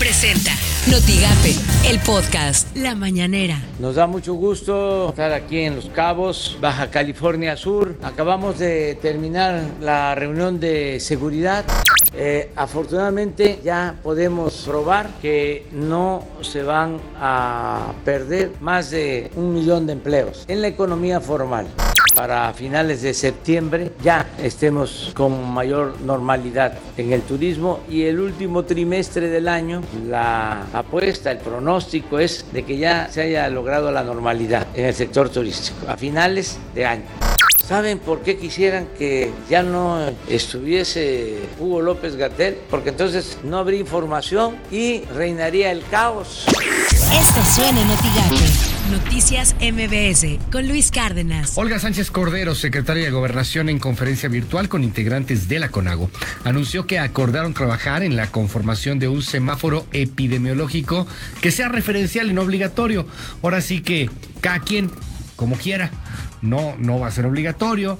Presenta Notigape, el podcast La Mañanera. Nos da mucho gusto estar aquí en Los Cabos, Baja California Sur. Acabamos de terminar la reunión de seguridad. Eh, afortunadamente ya podemos probar que no se van a perder más de un millón de empleos en la economía formal para finales de septiembre ya estemos con mayor normalidad en el turismo y el último trimestre del año la apuesta, el pronóstico es de que ya se haya logrado la normalidad en el sector turístico a finales de año. ¿Saben por qué quisieran que ya no estuviese Hugo López Gatel? Porque entonces no habría información y reinaría el caos. Esto suena en Noticias MBS con Luis Cárdenas. Olga Sánchez Cordero, secretaria de Gobernación en conferencia virtual con integrantes de la CONAGO, anunció que acordaron trabajar en la conformación de un semáforo epidemiológico que sea referencial y no obligatorio. Ahora sí que cada quien como quiera. No, no va a ser obligatorio.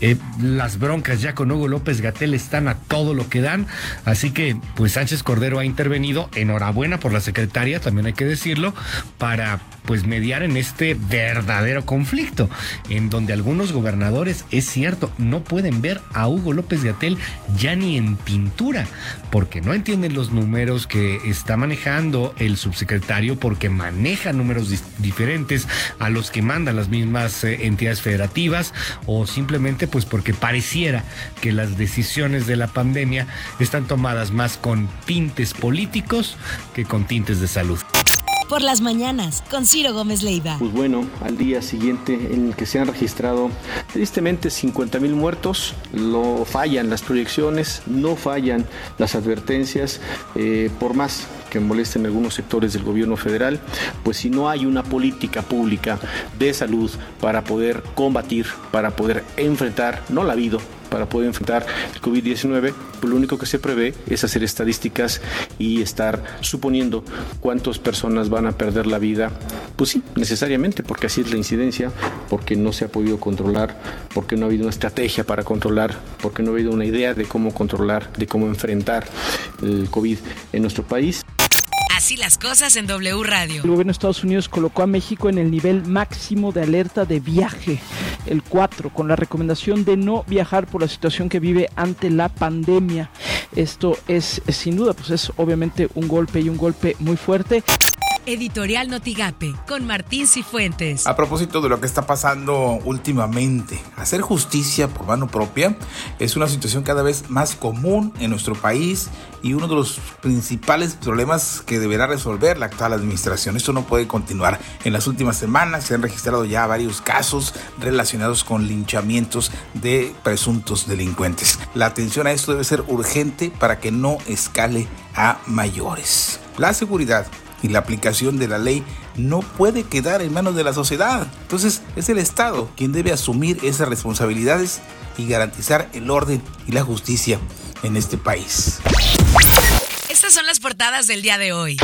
Eh, las broncas ya con Hugo López Gatel están a todo lo que dan. Así que, pues Sánchez Cordero ha intervenido. Enhorabuena por la secretaria, también hay que decirlo, para pues mediar en este verdadero conflicto, en donde algunos gobernadores, es cierto, no pueden ver a Hugo López Gatel ya ni en pintura, porque no entienden los números que está manejando el subsecretario, porque maneja números diferentes a los que mandan las mismas eh, entidades federativas, o simplemente pues porque pareciera que las decisiones de la pandemia están tomadas más con tintes políticos que con tintes de salud por las mañanas con Ciro Gómez Leiva. Pues bueno, al día siguiente en el que se han registrado tristemente 50 mil muertos, no fallan las proyecciones, no fallan las advertencias, eh, por más que molesten algunos sectores del gobierno federal, pues si no hay una política pública de salud para poder combatir, para poder enfrentar, no la ha habido, para poder enfrentar el COVID-19, pues lo único que se prevé es hacer estadísticas y estar suponiendo cuántas personas van a perder la vida. Pues sí, necesariamente, porque así es la incidencia, porque no se ha podido controlar, porque no ha habido una estrategia para controlar, porque no ha habido una idea de cómo controlar, de cómo enfrentar el COVID en nuestro país. Así las cosas en W Radio. El gobierno de Estados Unidos colocó a México en el nivel máximo de alerta de viaje, el 4, con la recomendación de no viajar por la situación que vive ante la pandemia. Esto es, sin duda, pues es obviamente un golpe y un golpe muy fuerte. Editorial Notigape con Martín Cifuentes. A propósito de lo que está pasando últimamente, hacer justicia por mano propia es una situación cada vez más común en nuestro país y uno de los principales problemas que deberá resolver la actual administración. Esto no puede continuar. En las últimas semanas se han registrado ya varios casos relacionados con linchamientos de presuntos delincuentes. La atención a esto debe ser urgente para que no escale a mayores. La seguridad y la aplicación de la ley no puede quedar en manos de la sociedad. Entonces es el Estado quien debe asumir esas responsabilidades y garantizar el orden y la justicia en este país. Estas son las portadas del día de hoy.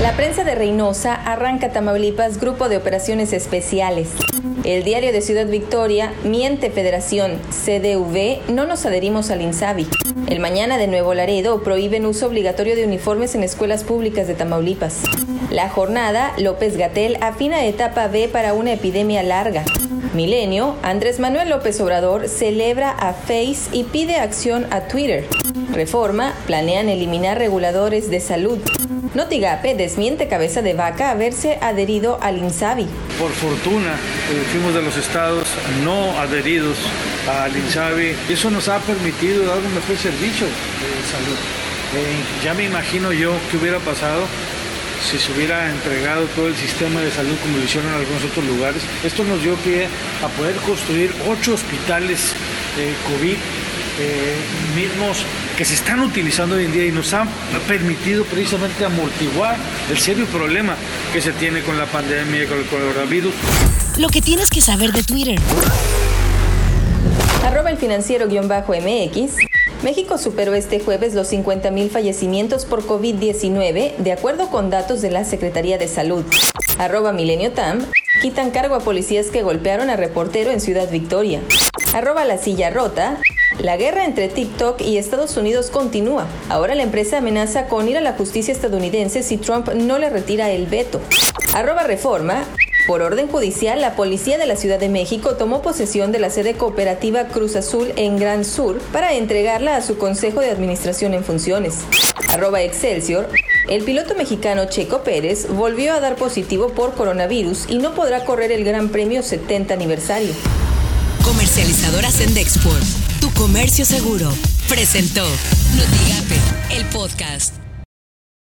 La prensa de Reynosa arranca Tamaulipas Grupo de Operaciones Especiales. El diario de Ciudad Victoria miente Federación CDV, no nos adherimos al INSABI. El mañana de Nuevo Laredo prohíben uso obligatorio de uniformes en escuelas públicas de Tamaulipas. La jornada, López Gatel afina etapa B para una epidemia larga. Milenio, Andrés Manuel López Obrador celebra a Face y pide acción a Twitter. Reforma, planean eliminar reguladores de salud. Notigape desmiente cabeza de vaca haberse adherido al INSABI. Por fortuna, eh, fuimos de los estados no adheridos al INSABI. Eso nos ha permitido dar un mejor servicio de salud. Eh, ya me imagino yo qué hubiera pasado si se hubiera entregado todo el sistema de salud como lo hicieron en algunos otros lugares. Esto nos dio pie a poder construir ocho hospitales de COVID eh, mismos que se están utilizando hoy en día y nos han permitido precisamente amortiguar el serio problema que se tiene con la pandemia y con el coronavirus. Lo que tienes que saber de Twitter. Arroba el financiero-mx. México superó este jueves los 50.000 fallecimientos por COVID-19, de acuerdo con datos de la Secretaría de Salud. Arroba Milenio Tam. Quitan cargo a policías que golpearon a reportero en Ciudad Victoria. Arroba la silla rota. La guerra entre TikTok y Estados Unidos continúa. Ahora la empresa amenaza con ir a la justicia estadounidense si Trump no le retira el veto. Arroba reforma. Por orden judicial, la policía de la Ciudad de México tomó posesión de la sede cooperativa Cruz Azul en Gran Sur para entregarla a su Consejo de Administración en funciones. Arroba Excelsior. El piloto mexicano Checo Pérez volvió a dar positivo por coronavirus y no podrá correr el Gran Premio 70 aniversario. Comercializadora Sendexport, comercio seguro, presentó Notigape, el podcast.